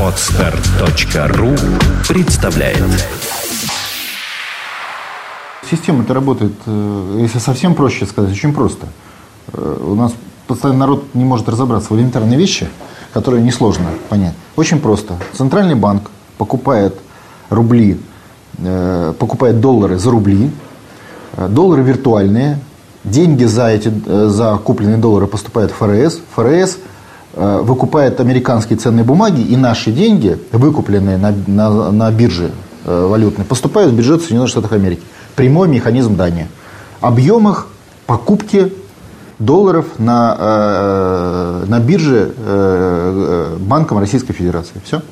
Отстар.ру представляет Система-то работает, э, если совсем проще сказать, очень просто. Э, У нас постоянно народ не может разобраться в элементарные вещи, которые несложно понять. Очень просто. Центральный банк покупает рубли, э, покупает доллары за рубли, доллары виртуальные, деньги за, эти, за купленные доллары поступают в ФРС, ФРС выкупает американские ценные бумаги, и наши деньги, выкупленные на, на, на бирже э, валютной, поступают в бюджет Соединенных Штатов Америки. Прямой механизм дания. Объемах покупки долларов на, э, на бирже э, э, Банком Российской Федерации. Все?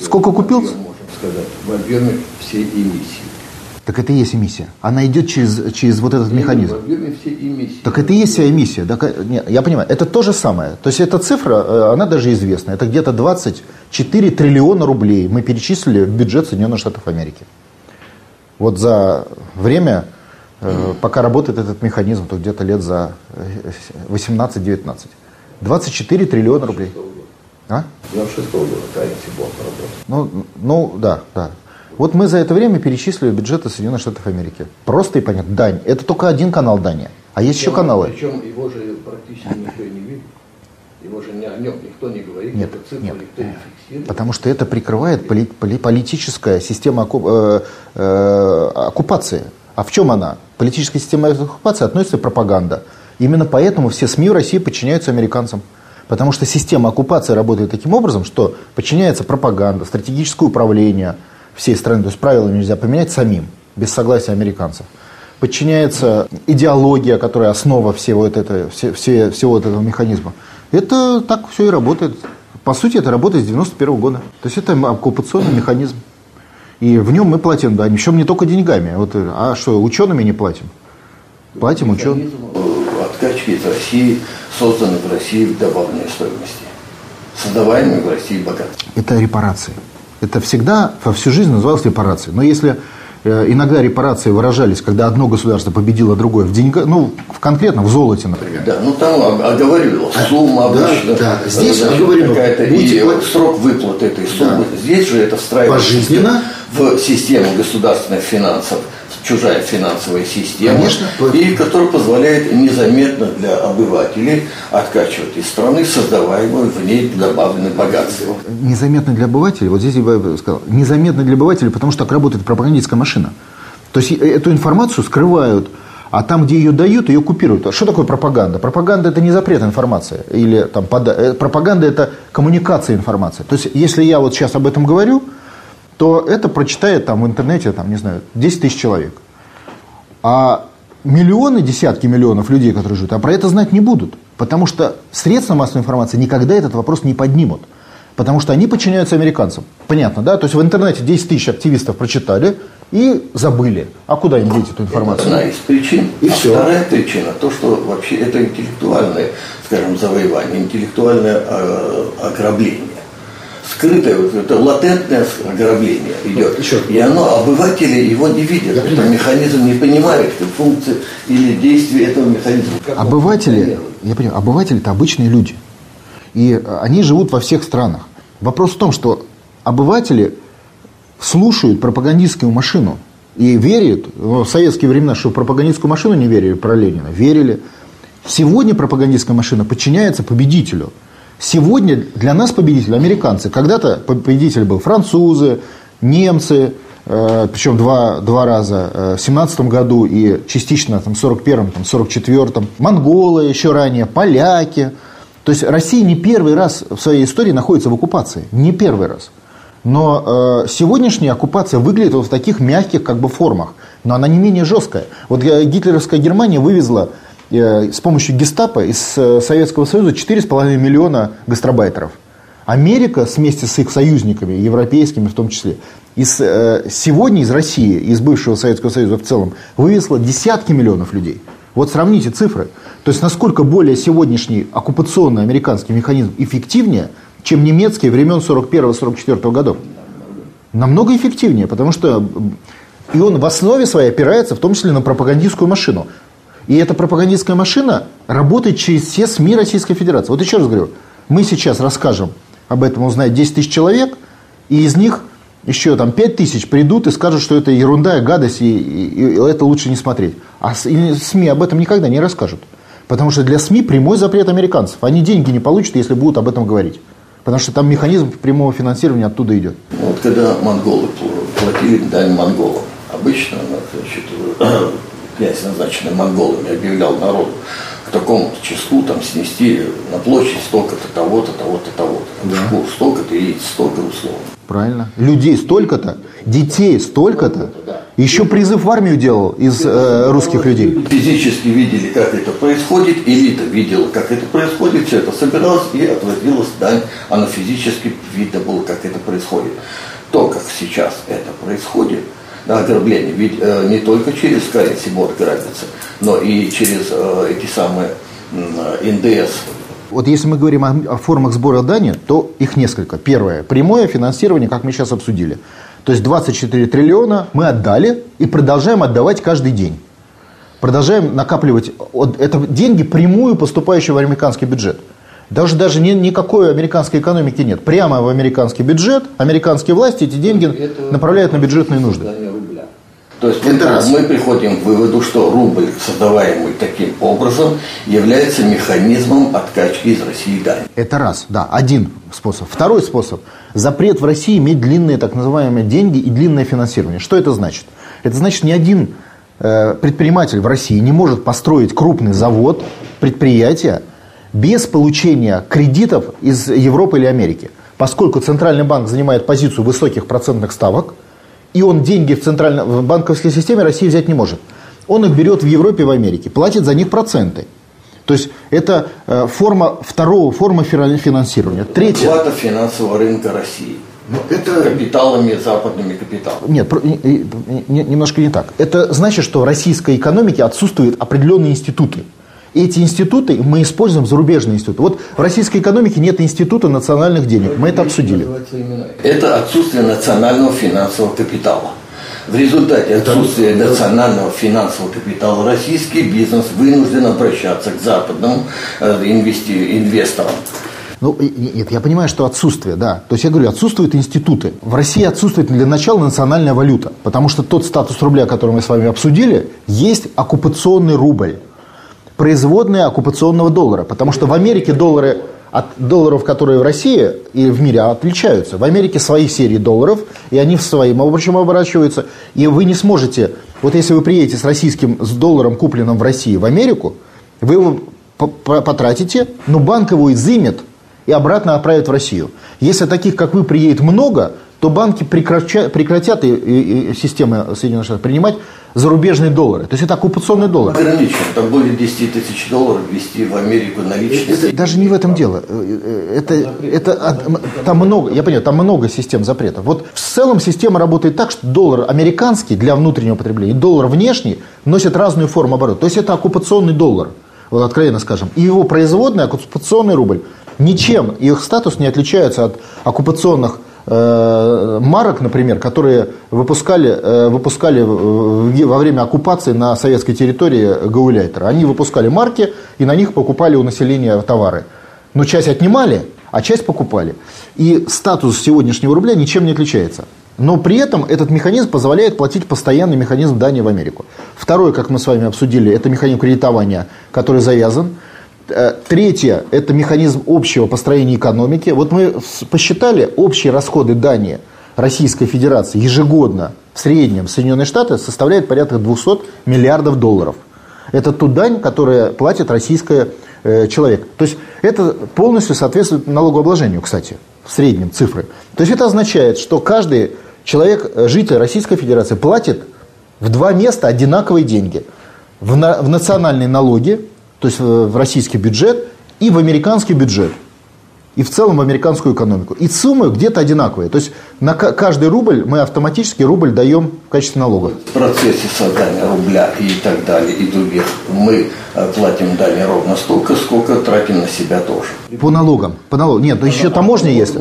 Сколько купил? Можем сказать, в объеме всей эмиссии. Так это и есть эмиссия. Она идет через, через вот этот механизм. Всей эмиссии. Так это и есть вся эмиссия. Так, э, нет, я понимаю, это то же самое. То есть эта цифра, э, она даже известна. Это где-то 24 триллиона рублей мы перечислили в бюджет Соединенных Штатов Америки. Вот за время, э, пока работает этот механизм, то где-то лет за э, 18-19. 24 триллиона рублей. А? 96 года Таити Бond работал. Ну, ну, да, да. Вот мы за это время перечислили бюджеты Соединенных Штатов Америки. Просто и понятно. Дань. Это только один канал Дания. А есть еще каналы. Причем его же практически никто и не видит. Его же не, о нем никто не говорит, Нет, эту цифру нет. никто не фиксирует. Потому что это прикрывает поли- поли- политическая система э, э, оккупации. А в чем она? Политическая система оккупации относится пропаганда. Именно поэтому все СМИ в России подчиняются американцам. Потому что система оккупации работает таким образом, что подчиняется пропаганда, стратегическое управление всей страны. То есть правила нельзя поменять самим, без согласия американцев. Подчиняется идеология, которая основа всего, вот это, все, все- всего вот этого механизма. Это так все и работает. По сути, это работает с 91 года. То есть это оккупационный механизм. И в нем мы платим, да, причем не только деньгами. Вот, а что, учеными не платим? Платим ученым. Откачки из России, созданный в России в добавленной стоимости. Создаваемый в России богатство. Это репарации. Это всегда во всю жизнь называлось репарацией. Но если э, иногда репарации выражались, когда одно государство победило другое в деньгах, ну, в, конкретно в золоте, например. Да, ну там ог- оговаривалась сумма да, обычно. да. Здесь оговорено, какая-то будете и срок выплаты этой суммы. Здесь же это встраивается Пожизненно. в систему государственных финансов, чужая финансовая система, Конечно. и которая позволяет незаметно для обывателей откачивать из страны создаваемое в ней добавленное богатство. Незаметно для обывателей, вот здесь я бы сказал, незаметно для обывателей, потому что так работает пропагандистская машина. То есть э- эту информацию скрывают, а там, где ее дают, ее купируют. А Что такое пропаганда? Пропаганда это не запрет информации. Или там, пода- э, пропаганда это коммуникация информации. То есть, если я вот сейчас об этом говорю, то это прочитает там в интернете, там, не знаю, 10 тысяч человек. А миллионы, десятки миллионов людей, которые живут, а про это знать не будут. Потому что средства массовой информации никогда этот вопрос не поднимут. Потому что они подчиняются американцам. Понятно, да? То есть в интернете 10 тысяч активистов прочитали и забыли. А куда им деть эту информацию? Это одна из причин. И а всё. вторая причина, то, что вообще это интеллектуальное, скажем, завоевание, интеллектуальное э, ограбление. Скрытое, вот это латентное ограбление идет. еще. И оно, обыватели его не видят. Этот механизм не понимает функции или действия этого механизма. Как Обыватели, я понимаю, обыватели это обычные люди. И они живут во всех странах. Вопрос в том, что обыватели слушают пропагандистскую машину и верят, ну, в советские времена, что в пропагандистскую машину не верили про Ленина, верили. Сегодня пропагандистская машина подчиняется победителю. Сегодня для нас победитель американцы. Когда-то победитель был французы, немцы, э, причем два, два раза, э, в 17 году и частично там, в 41-м, там, 44-м, монголы еще ранее, поляки. То есть Россия не первый раз в своей истории находится в оккупации. Не первый раз. Но э, сегодняшняя оккупация выглядит вот в таких мягких как бы формах. Но она не менее жесткая. Вот э, гитлеровская Германия вывезла с помощью гестапо из э, Советского Союза 4,5 миллиона гастробайтеров. Америка вместе с их союзниками, европейскими в том числе, из, э, сегодня из России, из бывшего Советского Союза в целом, вывезла десятки миллионов людей. Вот сравните цифры. То есть, насколько более сегодняшний оккупационный американский механизм эффективнее, чем немецкий времен 41-44 годов. Намного эффективнее, потому что и он в основе своей опирается в том числе на пропагандистскую машину. И эта пропагандистская машина работает через все СМИ Российской Федерации. Вот еще раз говорю, мы сейчас расскажем об этом узнает 10 тысяч человек, и из них еще там 5 тысяч придут и скажут, что это ерунда, гадость, и, и, и это лучше не смотреть. А СМИ об этом никогда не расскажут. Потому что для СМИ прямой запрет американцев. Они деньги не получат, если будут об этом говорить. Потому что там механизм прямого финансирования оттуда идет. Ну, вот когда монголы платили дань монголам, обычно значит, князь, назначенный монголами, объявлял народу, к такому числу там снести на площадь столько-то, того-то, того-то, того-то. Да. Шкур столько-то и столько условно. Правильно. Людей столько-то, детей столько-то. Да. Еще призыв в армию делал из э, русских людей. Физически видели, как это происходит, элита видела, как это происходит, все это собиралось и отводилось дань. Оно физически видно было, как это происходит. То, как сейчас это происходит, да, ограбление, ведь э, не только через Board грабится, но и через э, эти самые э, НДС, вот если мы говорим о, о формах сбора дани, то их несколько. Первое. Прямое финансирование, как мы сейчас обсудили. То есть 24 триллиона мы отдали и продолжаем отдавать каждый день. Продолжаем накапливать. Это деньги прямую поступающие в американский бюджет. Даже, даже ни, никакой американской экономики нет. Прямо в американский бюджет, американские власти эти деньги Это направляют на бюджетные нужды. То есть это раз. мы приходим к выводу, что рубль, создаваемый таким образом, является механизмом откачки из России дани. Это раз, да, один способ. Второй способ. Запрет в России иметь длинные так называемые деньги и длинное финансирование. Что это значит? Это значит, ни один э, предприниматель в России не может построить крупный завод, предприятие без получения кредитов из Европы или Америки. Поскольку Центральный банк занимает позицию высоких процентных ставок – и он деньги в, центральной, банковской системе России взять не может. Он их берет в Европе в Америке, платит за них проценты. То есть это э, форма второго форма финансирования. Третье. Плата финансового рынка России. Но ну, это... Капиталами, западными капиталами. Нет, немножко не так. Это значит, что в российской экономике отсутствуют определенные институты эти институты мы используем зарубежные институты. Вот в российской экономике нет института национальных денег. Мы это обсудили. Это отсутствие национального финансового капитала. В результате отсутствия национального финансового капитала российский бизнес вынужден обращаться к западным э, инвесторам. Ну, нет, я понимаю, что отсутствие, да. То есть я говорю, отсутствуют институты. В России отсутствует для начала национальная валюта, потому что тот статус рубля, который мы с вами обсудили, есть оккупационный рубль производные оккупационного доллара. Потому что в Америке доллары от долларов, которые в России и в мире отличаются. В Америке свои серии долларов, и они в своим общем оборачиваются. И вы не сможете, вот если вы приедете с российским, с долларом, купленным в России, в Америку, вы его потратите, но банк его изымет и обратно отправит в Россию. Если таких, как вы, приедет много, то банки прекратят, прекратят и, и, и системы Соединенных Штатов принимать зарубежные доллары. То есть это оккупационный доллар. Ограничен. Там более 10 тысяч долларов ввести в Америку наличные. Это, даже не в этом дело. Это, это, там много, я понимаю, там много систем запретов. Вот в целом система работает так, что доллар американский для внутреннего потребления и доллар внешний носят разную форму оборота. То есть это оккупационный доллар, вот откровенно скажем. И его производный оккупационный рубль. Ничем их статус не отличается от оккупационных Э, марок, например, которые выпускали, э, выпускали во время оккупации на советской территории гауляйтера. Они выпускали марки и на них покупали у населения товары. Но часть отнимали, а часть покупали. И статус сегодняшнего рубля ничем не отличается. Но при этом этот механизм позволяет платить постоянный механизм дани в Америку. Второй, как мы с вами обсудили, это механизм кредитования, который завязан. Э, третье – это механизм общего построения экономики. Вот мы посчитали общие расходы Дании Российской Федерации ежегодно в среднем Соединенные Штаты составляют порядка 200 миллиардов долларов. Это ту дань, которую платит российский э, человек. То есть это полностью соответствует налогообложению, кстати, в среднем цифры. То есть это означает, что каждый человек, э, житель Российской Федерации платит в два места одинаковые деньги. В, на, в национальные налоги то есть в российский бюджет и в американский бюджет. И в целом в американскую экономику. И суммы где-то одинаковые. То есть на каждый рубль мы автоматически рубль даем в качестве налога. В процессе создания рубля и так далее, и других, мы э, платим дани ровно столько, сколько тратим на себя тоже. По налогам. По налогам. Нет, но еще таможня есть.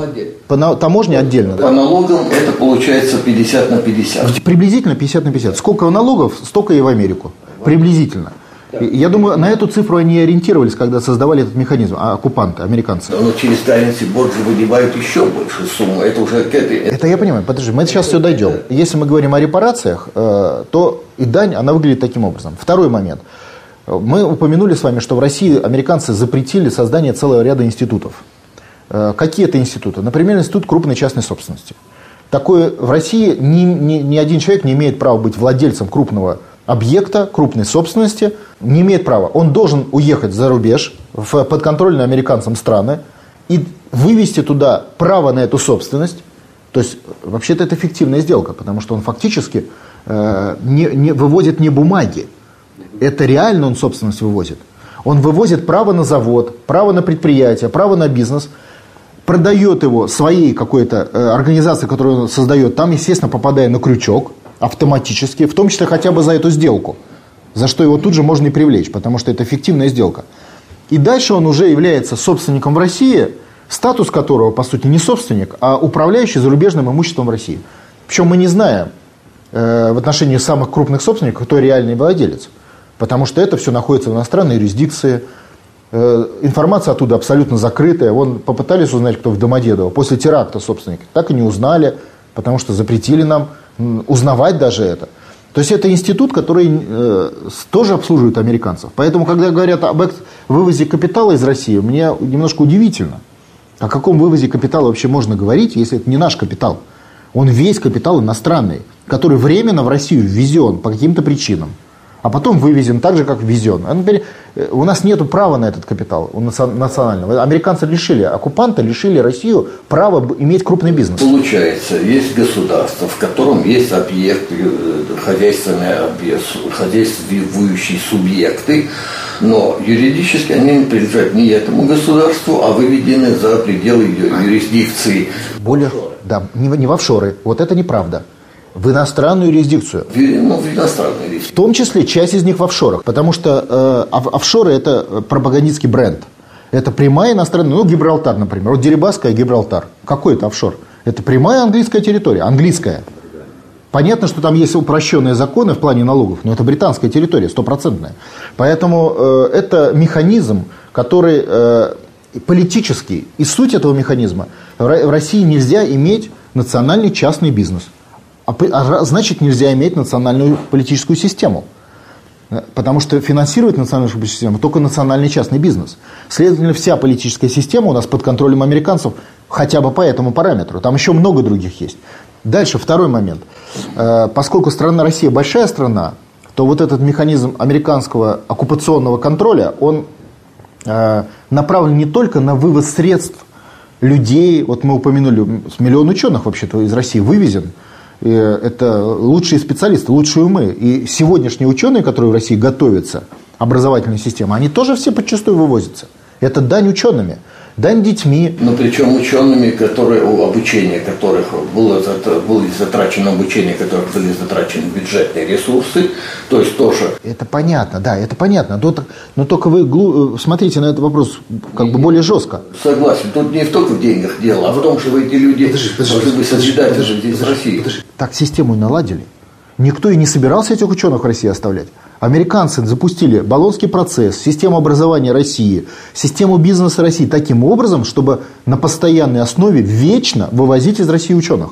По на... таможне отдельно. По да? налогам это получается 50 на 50. Приблизительно 50 на 50. Сколько налогов, столько и в Америку. Приблизительно. Я думаю, на эту цифру они ориентировались, когда создавали этот механизм, а оккупанты, американцы. Но через Currency Board же еще больше сумму. Это уже к этой... Это я понимаю. Подожди, мы сейчас все дойдем. Если мы говорим о репарациях, э, то и дань, она выглядит таким образом. Второй момент. Мы упомянули с вами, что в России американцы запретили создание целого ряда институтов. Э, какие это институты? Например, институт крупной частной собственности. Такое в России ни, ни, ни один человек не имеет права быть владельцем крупного объекта, крупной собственности, не имеет права. Он должен уехать за рубеж, в подконтрольные американцам страны, и вывести туда право на эту собственность. То есть, вообще-то это фиктивная сделка, потому что он фактически э, не, не, выводит не бумаги. Это реально он собственность вывозит. Он вывозит право на завод, право на предприятие, право на бизнес – продает его своей какой-то э, организации, которую он создает, там, естественно, попадая на крючок автоматически, в том числе хотя бы за эту сделку, за что его тут же можно и привлечь, потому что это эффективная сделка. И дальше он уже является собственником в России, статус которого, по сути, не собственник, а управляющий зарубежным имуществом в России. Причем мы не знаем э, в отношении самых крупных собственников, кто реальный владелец. Потому что это все находится в иностранной юрисдикции, Э, информация оттуда абсолютно закрытая. Вон попытались узнать, кто в Домодедово. После теракта собственник. Так и не узнали, потому что запретили нам узнавать даже это. То есть это институт, который э, тоже обслуживает американцев. Поэтому, когда говорят об вывозе капитала из России, мне немножко удивительно. О каком вывозе капитала вообще можно говорить, если это не наш капитал? Он весь капитал иностранный, который временно в Россию ввезен по каким-то причинам а потом вывезен так же, как ввезен. А э, у нас нет права на этот капитал у национального. Американцы лишили, оккупанты лишили Россию права иметь крупный бизнес. Получается, есть государство, в котором есть объекты, э, хозяйственные объекты, хозяйствующие субъекты, но юридически они не принадлежат не этому государству, а выведены за пределы юрисдикции. Более, да, не, не в офшоры. Вот это неправда в иностранную юрисдикцию. В, ну, в иностранную юрисдикцию. В том числе часть из них в офшорах, потому что э, офшоры – это пропагандистский бренд. Это прямая иностранная, ну, Гибралтар, например. Вот Дерибаска и Гибралтар. Какой это офшор? Это прямая английская территория, английская. Понятно, что там есть упрощенные законы в плане налогов, но это британская территория, стопроцентная. Поэтому э, это механизм, который э, политический. И суть этого механизма – в России нельзя иметь национальный частный бизнес – а, а значит, нельзя иметь национальную политическую систему. Э, потому что финансирует национальную политическую систему только национальный частный бизнес. Следовательно, вся политическая система у нас под контролем американцев хотя бы по этому параметру. Там еще много других есть. Дальше, второй момент. Э, поскольку страна Россия большая страна, то вот этот механизм американского оккупационного контроля, он э, направлен не только на вывоз средств людей, вот мы упомянули, миллион ученых вообще-то из России вывезен, это лучшие специалисты, лучшие умы. И сегодняшние ученые, которые в России готовятся, образовательная система, они тоже все подчастую вывозятся. Это дань учеными дань детьми. Но причем учеными, которые, обучение которых было, было затрачено обучение, которых были затрачены бюджетные ресурсы, то есть тоже. Это понятно, да, это понятно. Но, но только вы смотрите на этот вопрос как бы более жестко. Согласен. Тут не только в деньгах дело, а в том, что эти люди подожди, подожди, должны быть созидатели здесь в России. Подожди. Так систему наладили. Никто и не собирался этих ученых в России оставлять. Американцы запустили Болонский процесс, систему образования России, систему бизнеса России таким образом, чтобы на постоянной основе вечно вывозить из России ученых.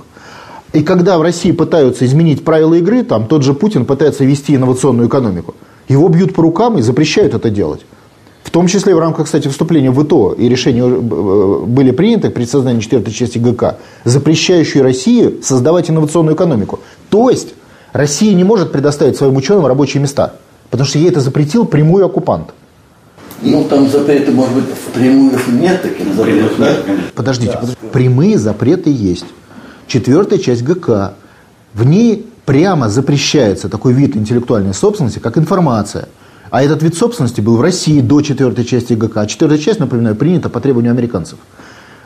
И когда в России пытаются изменить правила игры, там тот же Путин пытается вести инновационную экономику, его бьют по рукам и запрещают это делать. В том числе в рамках, кстати, вступления в ИТО и решения э, были приняты при создании четвертой части ГК, запрещающие России создавать инновационную экономику. То есть Россия не может предоставить своим ученым рабочие места, потому что ей это запретил прямой оккупант. Ну, там запреты, может быть, впрямую нет таких запретов, да? Подождите, да. подождите, прямые запреты есть. Четвертая часть ГК. В ней прямо запрещается такой вид интеллектуальной собственности, как информация. А этот вид собственности был в России до четвертой части ГК. А четвертая часть, напоминаю, принята по требованию американцев.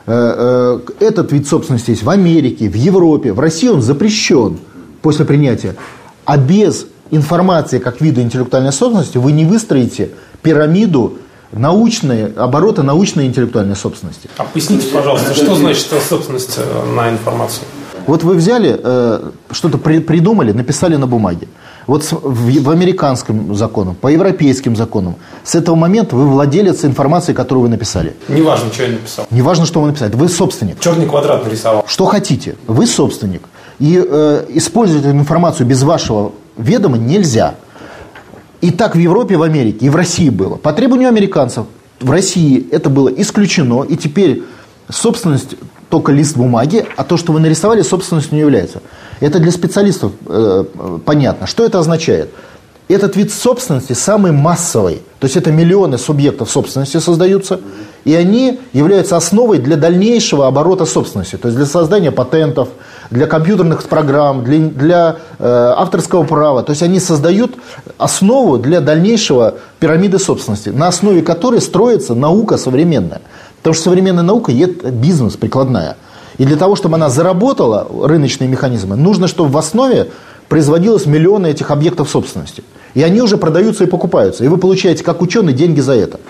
Э, э, этот вид собственности есть в Америке, в Европе. В России он запрещен после принятия. А без информации как вида интеллектуальной собственности вы не выстроите пирамиду научной, оборота научной интеллектуальной собственности. А поясните, пожалуйста, что значит собственность э, на информацию? Вот вы взяли, э, что-то при, придумали, написали на бумаге. Вот в, в американском законе, по европейским законам, с этого момента вы владелец информации, которую вы написали. Неважно, что я написал. Неважно, что вы написали. Вы собственник. Черный квадрат нарисовал. Что хотите. Вы собственник. И э, использовать эту информацию без вашего ведома нельзя. И так в Европе, в Америке и в России было. По требованию американцев в России это было исключено. И теперь собственность только лист бумаги, а то, что вы нарисовали, собственностью не является. Это для специалистов э, понятно. Что это означает? Этот вид собственности самый массовый. То есть это миллионы субъектов собственности создаются, и они являются основой для дальнейшего оборота собственности. То есть для создания патентов, для компьютерных программ, для, для э, авторского права. То есть они создают основу для дальнейшего пирамиды собственности, на основе которой строится наука современная. Потому что современная наука – это бизнес прикладная. И для того, чтобы она заработала, рыночные механизмы, нужно, чтобы в основе производилось миллионы этих объектов собственности. И они уже продаются и покупаются. И вы получаете, как ученый, деньги за это.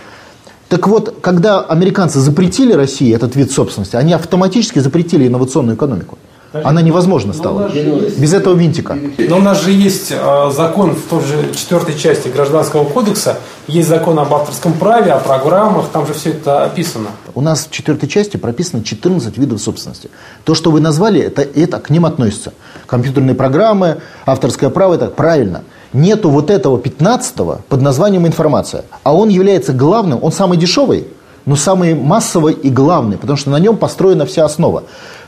Так вот, когда американцы запретили России этот вид собственности, они автоматически запретили инновационную экономику. Она невозможна стала. Без этого винтика. Но у нас же есть э, закон в той же четвертой части Гражданского кодекса, есть закон об авторском праве, о программах, там же все это описано. У нас в четвертой части прописано 14 видов собственности. То, что вы назвали, это, это к ним относится. Компьютерные программы, авторское право, это правильно. Нету вот этого 15-го под названием информация. А он является главным, он самый дешевый, но самый массовый и главный, потому что на нем построена вся основа.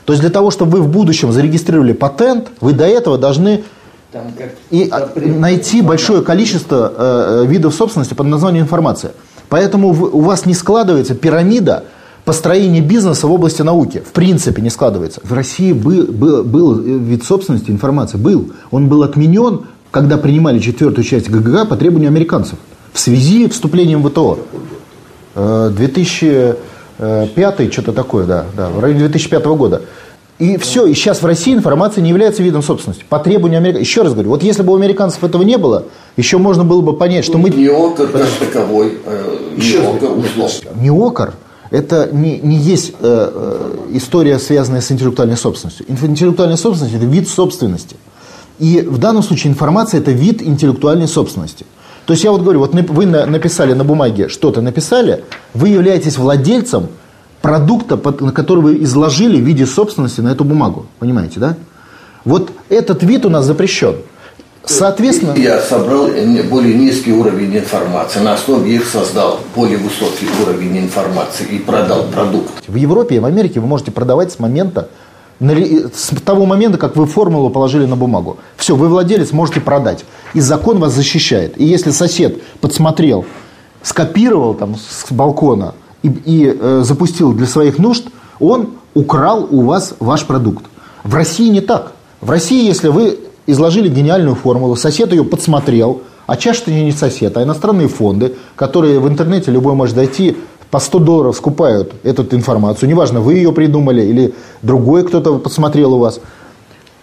То есть для того, чтобы вы в будущем зарегистрировали патент, вы до этого должны и найти большое количество э, видов собственности под названием информация. Поэтому у вас не складывается пирамида построения бизнеса в области науки. В принципе не складывается. В России был, был, был вид собственности, информации был. Он был отменен, когда принимали четвертую часть ГГГ по требованию американцев. В связи с вступлением в ВТО. 2000 Э, пятый, что-то такое, да, да, в районе 2005 года. И все, и сейчас в России информация не является видом собственности. По требованию Америки. Еще раз говорю, вот если бы у американцев этого не было, еще можно было бы понять, что мы... Не окор как таковой, э, не окор условно. Не окор, это не, не есть э, э, история, связанная с интеллектуальной собственностью. Интеллектуальная собственность – это вид собственности. И в данном случае информация – это вид интеллектуальной собственности. То есть я вот говорю, вот вы написали на бумаге, что-то написали, вы являетесь владельцем продукта, который вы изложили в виде собственности на эту бумагу. Понимаете, да? Вот этот вид у нас запрещен. Соответственно... Я собрал более низкий уровень информации, на основе их создал более высокий уровень информации и продал продукт. В Европе и в Америке вы можете продавать с момента с того момента, как вы формулу положили на бумагу. Все, вы владелец, можете продать. И закон вас защищает. И если сосед подсмотрел, скопировал там с балкона и, и э, запустил для своих нужд, он украл у вас ваш продукт. В России не так. В России, если вы изложили гениальную формулу, сосед ее подсмотрел, а это не сосед, а иностранные фонды, которые в интернете любой может зайти, по 100 долларов скупают эту информацию, неважно, вы ее придумали или другой кто-то посмотрел у вас.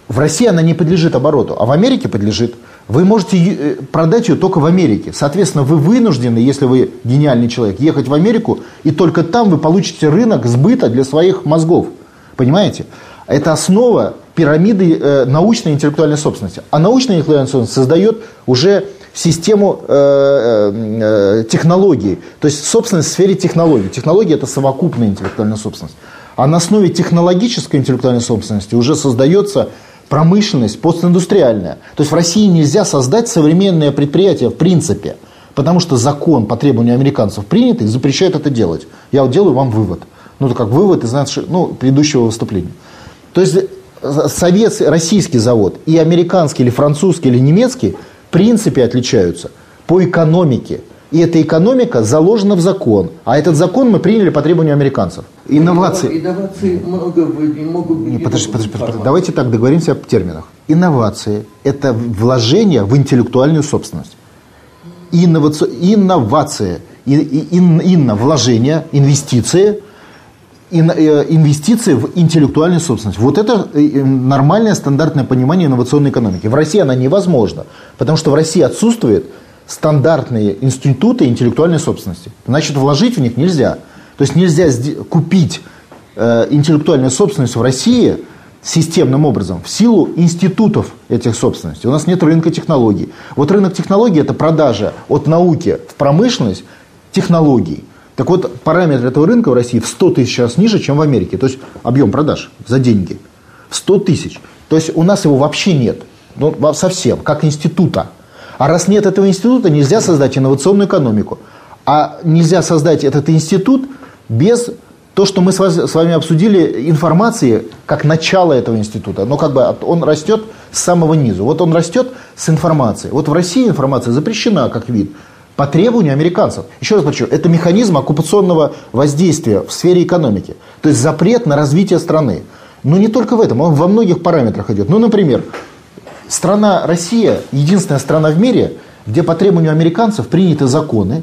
В России она не подлежит обороту, а в Америке подлежит. Вы можете э, продать ее только в Америке. Соответственно, вы вынуждены, если вы гениальный человек, ехать в Америку, и только там вы получите рынок сбыта для своих мозгов. Понимаете? Это основа пирамиды э, научной и интеллектуальной собственности. А научная интеллектуальная собственность создает уже систему э, э, э, технологий. То есть собственность в сфере технологий. Технология – это совокупная интеллектуальная собственность. А на основе технологической интеллектуальной собственности уже создается промышленность постиндустриальная. То есть в России нельзя создать современное предприятие в принципе, потому что закон по требованию американцев принятый запрещает это делать. Я вот делаю вам вывод. Ну, это как вывод из нашего, ну, предыдущего выступления. То есть советский, российский завод и американский или французский или немецкий – принципе отличаются по экономике. И эта экономика заложена в закон. А этот закон мы приняли по требованию американцев. Инновации. Инновации много не могут быть. Не, подожди, подожди, подожди, давайте так договоримся об терминах. Инновации – это вложение в интеллектуальную собственность. Инновация, инновация ин, инна – вложение, инвестиции – инвестиции в интеллектуальную собственность. Вот это э, нормальное стандартное понимание инновационной экономики. В России она невозможна, потому что в России отсутствуют стандартные институты интеллектуальной собственности. Значит, вложить в них нельзя. То есть нельзя купить э, интеллектуальную собственность в России системным образом в силу институтов этих собственностей. У нас нет рынка технологий. Вот рынок технологий – это продажа от науки в промышленность технологий. Так вот, параметр этого рынка в России в 100 тысяч раз ниже, чем в Америке. То есть объем продаж за деньги в 100 тысяч. То есть у нас его вообще нет. Ну, совсем, как института. А раз нет этого института, нельзя создать инновационную экономику. А нельзя создать этот институт без то, что мы с вами обсудили, информации как начало этого института, но как бы он растет с самого низу. Вот он растет с информацией. Вот в России информация запрещена как вид по требованию американцев. Еще раз подчеркну, это механизм оккупационного воздействия в сфере экономики. То есть запрет на развитие страны. Но не только в этом, он во многих параметрах идет. Ну, например, страна Россия единственная страна в мире, где по требованию американцев приняты законы,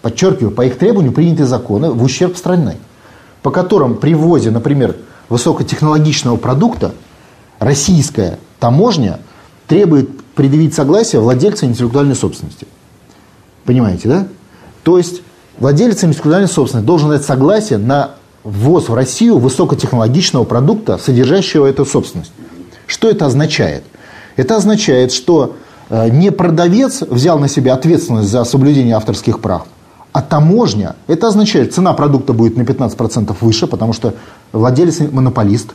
подчеркиваю, по их требованию приняты законы в ущерб страны, по которым при ввозе, например, высокотехнологичного продукта российская таможня требует предъявить согласие владельца интеллектуальной собственности. Понимаете, да? То есть владелец интеллектуальной собственности должен дать согласие на ввоз в Россию высокотехнологичного продукта, содержащего эту собственность. Что это означает? Это означает, что э, не продавец взял на себя ответственность за соблюдение авторских прав, а таможня, это означает, цена продукта будет на 15% выше, потому что владелец монополист.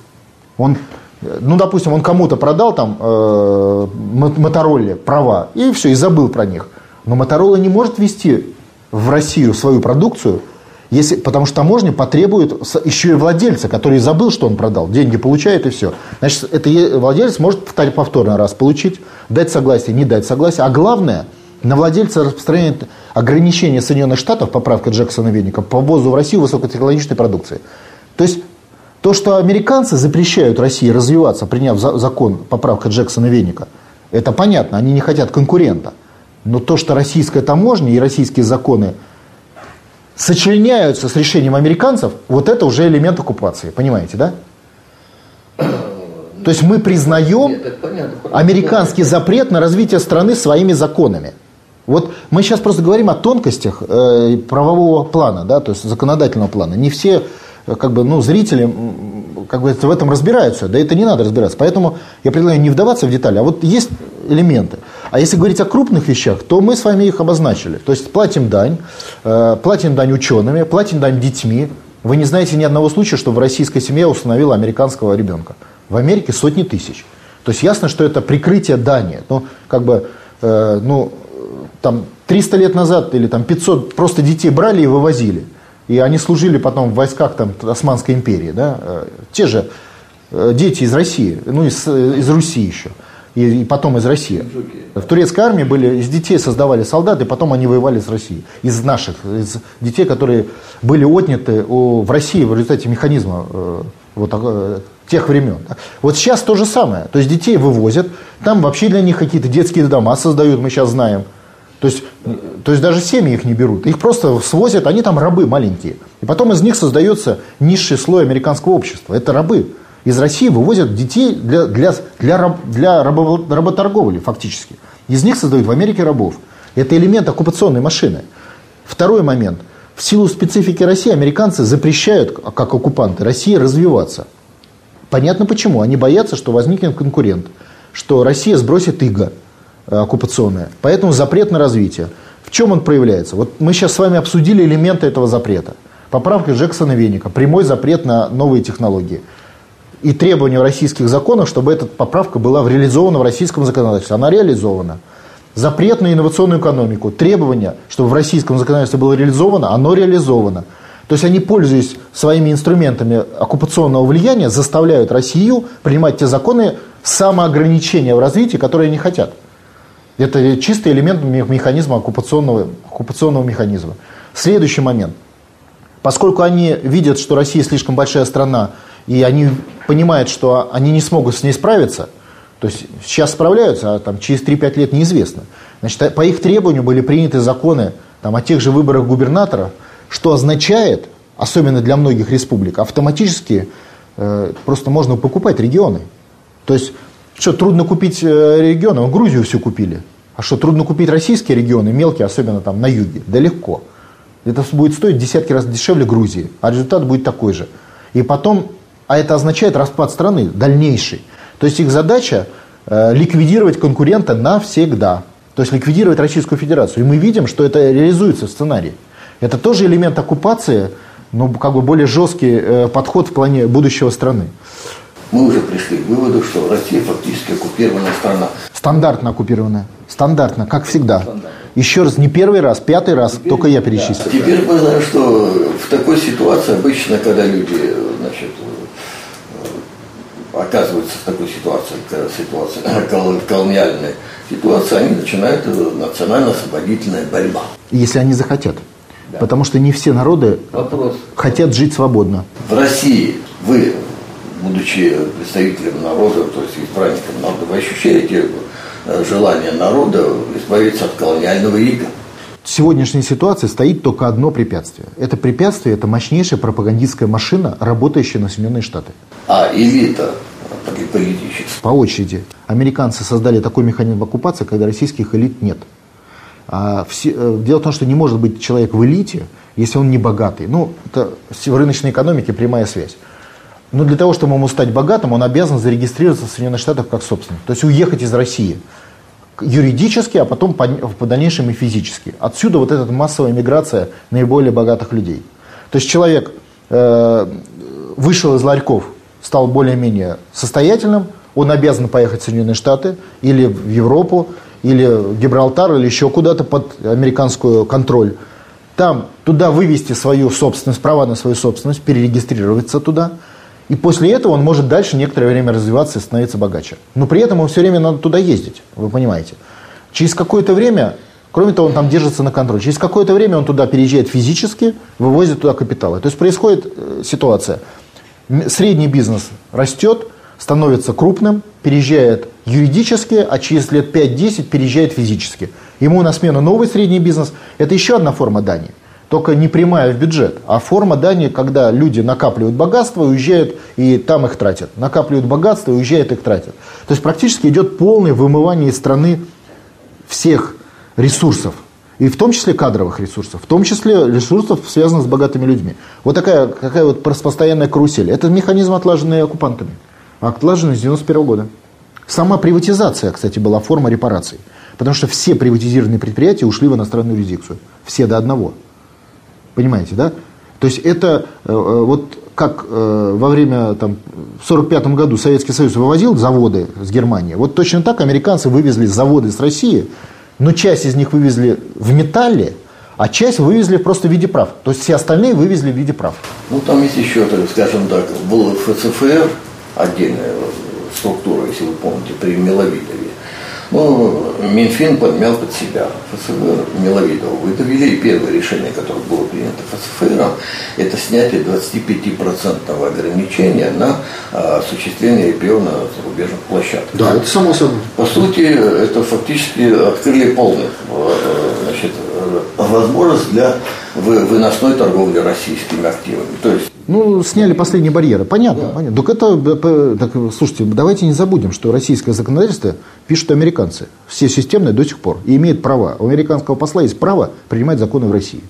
Он, ну, допустим, он кому-то продал там э, Моторолле права, и все, и забыл про них. Но Моторола не может вести в Россию свою продукцию, если, потому что таможня потребует еще и владельца, который забыл, что он продал. Деньги получает и все. Значит, это владелец может повторно раз получить, дать согласие, не дать согласие. А главное – на владельца распространяет ограничение Соединенных Штатов, поправка Джексона Веника, по ввозу в Россию высокотехнологичной продукции. То есть то, что американцы запрещают России развиваться, приняв закон, поправка Джексона Веника, это понятно, они не хотят конкурента. Но то, что российская таможня и российские законы сочленяются с решением американцев, вот это уже элемент оккупации, понимаете, да? То есть мы признаем американский запрет на развитие страны своими законами. Вот мы сейчас просто говорим о тонкостях э, правового плана, да, то есть законодательного плана. Не все э, как бы, ну, зрители как бы, в этом разбираются, да это не надо разбираться. Поэтому я предлагаю не вдаваться в детали, а вот есть элементы. А если говорить о крупных вещах, то мы с вами их обозначили. То есть платим дань, э, платим дань учеными, платим дань детьми. Вы не знаете ни одного случая, что в российской семье установила американского ребенка. В Америке сотни тысяч. То есть ясно, что это прикрытие дани. Ну, как бы, э, ну, там 300 лет назад или там 500 просто детей брали и вывозили. И они служили потом в войсках там, Османской империи. Да? Э, те же дети из России, ну из, из Руси еще. И, и потом из России. В турецкой армии были, из детей создавали солдаты, потом они воевали с Россией. Из наших, из детей, которые были отняты у, в России в результате механизма э, вот, э, тех времен. Вот сейчас то же самое. То есть детей вывозят, там вообще для них какие-то детские дома создают, мы сейчас знаем. То есть, то есть даже семьи их не берут. Их просто свозят, они там рабы маленькие. И потом из них создается низший слой американского общества. Это рабы. Из России вывозят детей для, для, для, раб, для рабо, работорговли фактически. Из них создают в Америке рабов. Это элемент оккупационной машины. Второй момент. В силу специфики России американцы запрещают, как оккупанты, России развиваться. Понятно почему. Они боятся, что возникнет конкурент, что Россия сбросит иго э, оккупационное. Поэтому запрет на развитие. В чем он проявляется? Вот мы сейчас с вами обсудили элементы этого запрета. Поправка Джексона Веника, прямой запрет на новые технологии. И требования российских законов, чтобы эта поправка была реализована в российском законодательстве. Она реализована. Запрет на инновационную экономику, требования, чтобы в российском законодательстве было реализовано, оно реализовано. То есть они, пользуясь своими инструментами оккупационного влияния, заставляют Россию принимать те законы самоограничения в развитии, которые они хотят. Это чистый элемент механизма оккупационного, оккупационного механизма. Следующий момент. Поскольку они видят, что Россия слишком большая страна, и они понимают, что они не смогут с ней справиться, то есть сейчас справляются, а там, через 3-5 лет неизвестно. Значит, по их требованию были приняты законы там, о тех же выборах губернаторов – что означает, особенно для многих республик, автоматически э, просто можно покупать регионы. То есть, что, трудно купить э, регионы? Ну, Грузию все купили. А что, трудно купить российские регионы, мелкие, особенно там на юге? Да легко. Это будет стоить десятки раз дешевле Грузии, а результат будет такой же. И потом А это означает распад страны дальнейший. То есть их задача э, ликвидировать конкурента навсегда. То есть ликвидировать Российскую Федерацию. И мы видим, что это реализуется в сценарии. Это тоже элемент оккупации, но как бы более жесткий э, подход в плане будущего страны. Мы уже пришли к выводу, что Россия фактически оккупированная страна. Стандартно оккупированная. Стандартно, как всегда. Еще раз, не первый раз, пятый раз, Теперь, только я перечислил. Да. Теперь мы знаем, что в такой ситуации обычно, когда люди значит, оказываются в такой ситуации, ситуации колониальной ситуации, они начинают э, национально-освободительная борьба. Если они захотят. Да. Потому что не все народы Вопрос. хотят жить свободно. В России вы, будучи представителем народа, то есть избранником народа, вы ощущаете Э, желание народа избавиться от колониального ига. В сегодняшней ситуации стоит только одно препятствие. Это препятствие – это мощнейшая пропагандистская машина, работающая на Соединенные Штаты. А элита политическая? По очереди. Американцы создали такой механизм оккупации, когда российских элит нет. А все, э, дело в том, что не может быть человек в элите, если он не богатый. Ну, это в рыночной экономике прямая связь. Но для того, чтобы ему стать богатым, он обязан зарегистрироваться в Соединенных Штатах как собственник. То есть уехать из России юридически, а потом по, по дальнейшему и физически. Отсюда вот эта массовая миграция наиболее богатых людей. То есть человек э, вышел из ларьков, стал более-менее состоятельным, он обязан поехать в Соединенные Штаты или в Европу, или в Гибралтар, или еще куда-то под американскую контроль. Там туда вывести свою собственность, права на свою собственность, перерегистрироваться туда – и после этого он может дальше некоторое время развиваться и становиться богаче. Но при этом ему все время надо туда ездить, вы понимаете. Через какое-то время, кроме того, он там держится на контроле, через какое-то время он туда переезжает физически, вывозит туда капиталы. То есть происходит э, ситуация. Средний бизнес растет, становится крупным, переезжает юридически, а через лет 5-10 переезжает физически. Ему на смену новый средний бизнес. Это еще одна форма дани только не прямая в бюджет, а форма дани, когда люди накапливают богатство, уезжают и там их тратят. Накапливают богатство и уезжают их тратят. То есть практически идет полное вымывание из страны всех ресурсов. И в том числе кадровых ресурсов, в том числе ресурсов, связанных с богатыми людьми. Вот такая, такая вот постоянная карусель. Это механизм, отлаженный оккупантами. Отлаженный с 91 года. Сама приватизация, кстати, была форма репараций. Потому что все приватизированные предприятия ушли в иностранную юрисдикцию. Все до одного. Понимаете, да? То есть это э, э, вот как э, во время, там, в 1945 году Советский Союз вывозил заводы с Германии, вот точно так американцы вывезли заводы с России, но часть из них вывезли в металле, а часть вывезли просто в виде прав. То есть все остальные вывезли в виде прав. Ну, там есть еще, скажем так, был ФЦФР, отдельная структура, если вы помните, при Миловидове. Ну, Минфин подмял под себя ФСФР Миловидова. Выдавили, и первое решение, которое было принято ФСФР, это снятие 25% ограничения на а, осуществление IPO на зарубежных площадках. Да, это само собой. По сути, это фактически открыли полный э, значит, возможность для выносной торговли российскими активами. То есть ну, сняли последние барьеры. Понятно, да. понятно. Так это, так, слушайте, давайте не забудем, что российское законодательство пишут американцы. Все системные до сих пор. И имеют права. У американского посла есть право принимать законы в России.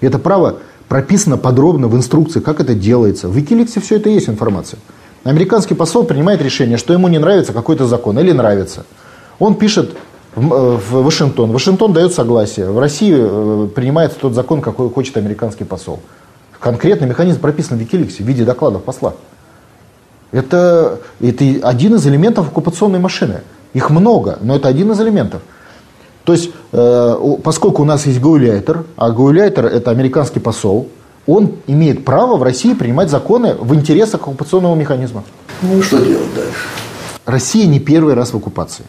Это право прописано подробно в инструкции, как это делается. В Wikileaks все это есть информация. Американский посол принимает решение, что ему не нравится какой-то закон или нравится. Он пишет в, э, Вашингтон. Вашингтон дает согласие. В России э, принимается тот закон, какой хочет американский посол. Конкретный механизм прописан в Викиликсе в виде докладов посла. Это, это один из элементов оккупационной машины. Их много, но это один из элементов. То есть, э, поскольку у нас есть гауляйтер, а гауляйтер это американский посол, он имеет право в России принимать законы в интересах оккупационного механизма. Ну, что делать дальше? Россия не первый раз в оккупации.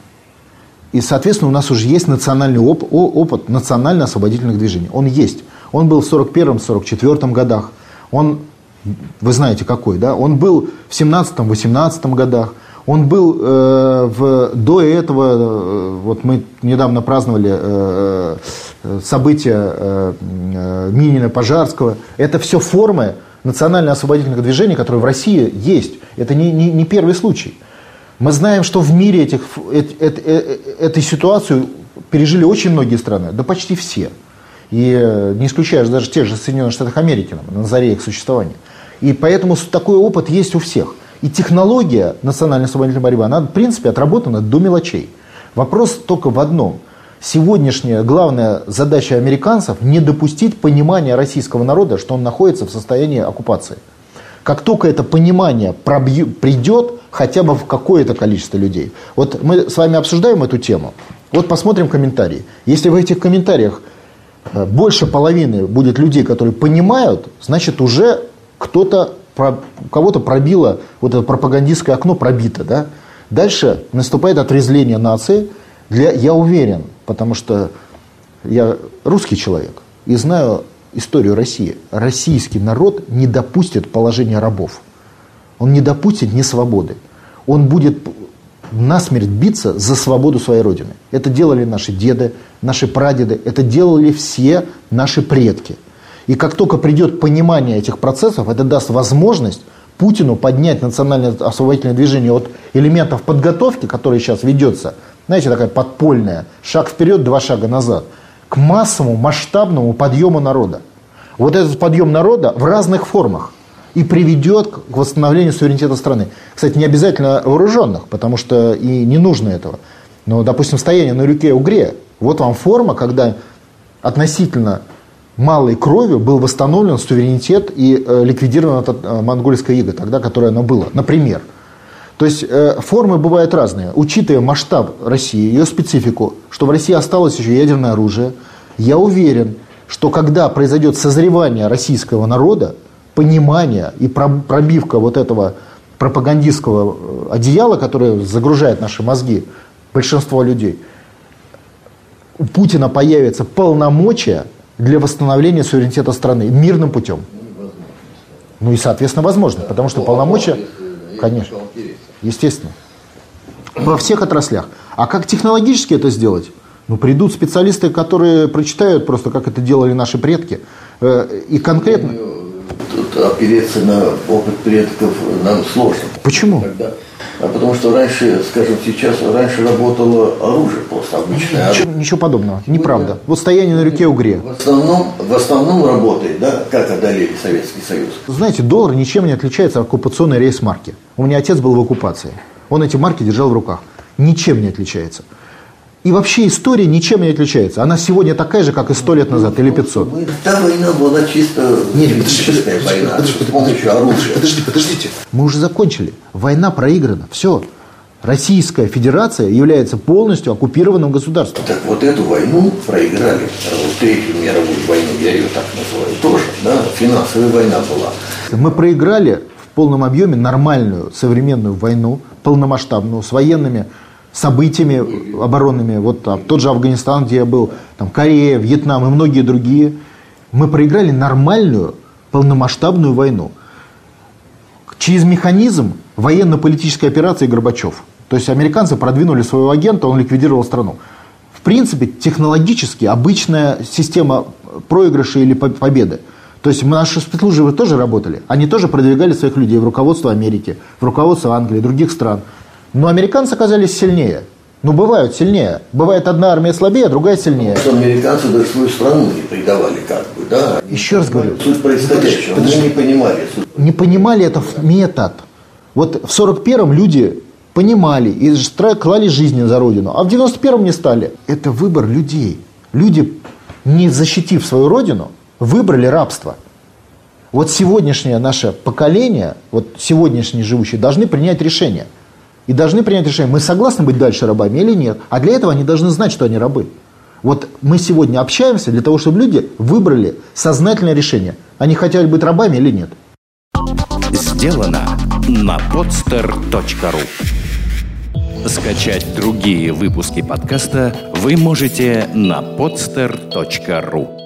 И, соответственно, у нас уже есть национальный оп- опыт национально-освободительных движений. Он есть. Он был в 41-44 годах. Он, вы знаете какой, да? Он был в 17-18 годах. Он был э, в, до этого, э, вот мы недавно праздновали э, э события э, э, Минина-Пожарского. Это все формы национально-освободительных движений, которые в России есть. Это не, не, не первый случай. Мы знаем, что в мире этих, э, э, э, этой ситуацию пережили очень многие страны, да почти все. И не исключаешь даже тех же Соединенных Штатов Америки на заре их существования. И поэтому такой опыт есть у всех. И технология национальной освободительной борьбы, она, в принципе, отработана до мелочей. Вопрос только в одном. Сегодняшняя главная задача американцев – не допустить понимания российского народа, что он находится в состоянии оккупации. Как только это понимание пробью, придет хотя бы в какое-то количество людей. Вот мы с вами обсуждаем эту тему. Вот посмотрим комментарии. Если в этих комментариях э, больше половины будет людей, которые понимают, значит уже кто-то, кого-то пробило, вот это пропагандистское окно пробито. Да? Дальше наступает отрезвление нации. Для, я уверен, потому что я русский человек и знаю историю России. Российский народ не допустит положения рабов. Он не допустит несвободы. Он будет насмерть биться за свободу своей Родины. Это делали наши деды, наши прадеды, это делали все наши предки. И как только придет понимание этих процессов, это даст возможность Путину поднять национальное освободительное движение от элементов подготовки, которая сейчас ведется, знаете, такая подпольная, шаг вперед, два шага назад, к массовому, масштабному подъему народа. Вот этот подъем народа в разных формах и приведет к восстановлению суверенитета страны. Кстати, не обязательно вооруженных, потому что и не нужно этого. Но, допустим, стояние на реке Угре, вот вам форма, когда относительно малой кровью был восстановлен суверенитет и э, ликвидирована э, монгольская ига, тогда, которое оно было, например. То есть э, формы бывают разные. Учитывая масштаб России, ее специфику, что в России осталось еще ядерное оружие, я уверен, что когда произойдет созревание российского народа, понимание и пробивка вот этого пропагандистского э, одеяла, которое загружает наши мозги, большинство людей, у Путина появится полномочия для восстановления суверенитета страны мирным путем. Ну и, соответственно, возможно, потому что полномочия, конечно, естественно, во всех отраслях. А как технологически это сделать? Ну, придут специалисты, которые прочитают просто, как это делали наши предки. Э, и конкретно тут опереться на опыт предков нам сложно. Почему? Когда, а потому что раньше, скажем, сейчас раньше работало оружие просто обычное. Ничего, ничего подобного, неправда. Вот стояние на реке Угре. В основном, в основном работает, да, как одолели Советский Союз. Знаете, доллар ничем не отличается от оккупационной рейс-марки. У меня отец был в оккупации. Он эти марки держал в руках. Ничем не отличается. И вообще история ничем не отличается. Она сегодня такая же, как и сто лет назад или 500. Та война была чисто Нет, война подожди, с помощью оружия. Подожди, подождите. Мы уже закончили. Война проиграна. Все. Российская Федерация является полностью оккупированным государством. Так вот эту войну проиграли. Вот Третью мировую войну, я ее так называю, тоже. Да? Финансовая война была. Мы проиграли в полном объеме нормальную современную войну, полномасштабную, с военными событиями оборонными, вот там, тот же Афганистан, где я был, там, Корея, Вьетнам и многие другие, мы проиграли нормальную полномасштабную войну. Через механизм военно-политической операции Горбачев. То есть американцы продвинули своего агента, он ликвидировал страну. В принципе, технологически обычная система проигрыша или победы. То есть наши спецслужбы тоже работали. Они тоже продвигали своих людей в руководство Америки, в руководство Англии, других стран. Но американцы оказались сильнее. Ну, бывают сильнее. Бывает одна армия слабее, а другая сильнее. Что американцы даже свою страну не предавали, как бы, да? Еще раз говорю. Суть происходящего. Подожди, Мы не понимали. Не понимали это метод. Вот в 41-м люди понимали и клали жизни за родину, а в 91-м не стали. Это выбор людей. Люди, не защитив свою родину, выбрали рабство. Вот сегодняшнее наше поколение, вот сегодняшние живущие, должны принять решение – и должны принять решение, мы согласны быть дальше рабами или нет. А для этого они должны знать, что они рабы. Вот мы сегодня общаемся для того, чтобы люди выбрали сознательное решение. Они хотят быть рабами или нет. Сделано на podster.ru Скачать другие выпуски подкаста вы можете на podster.ru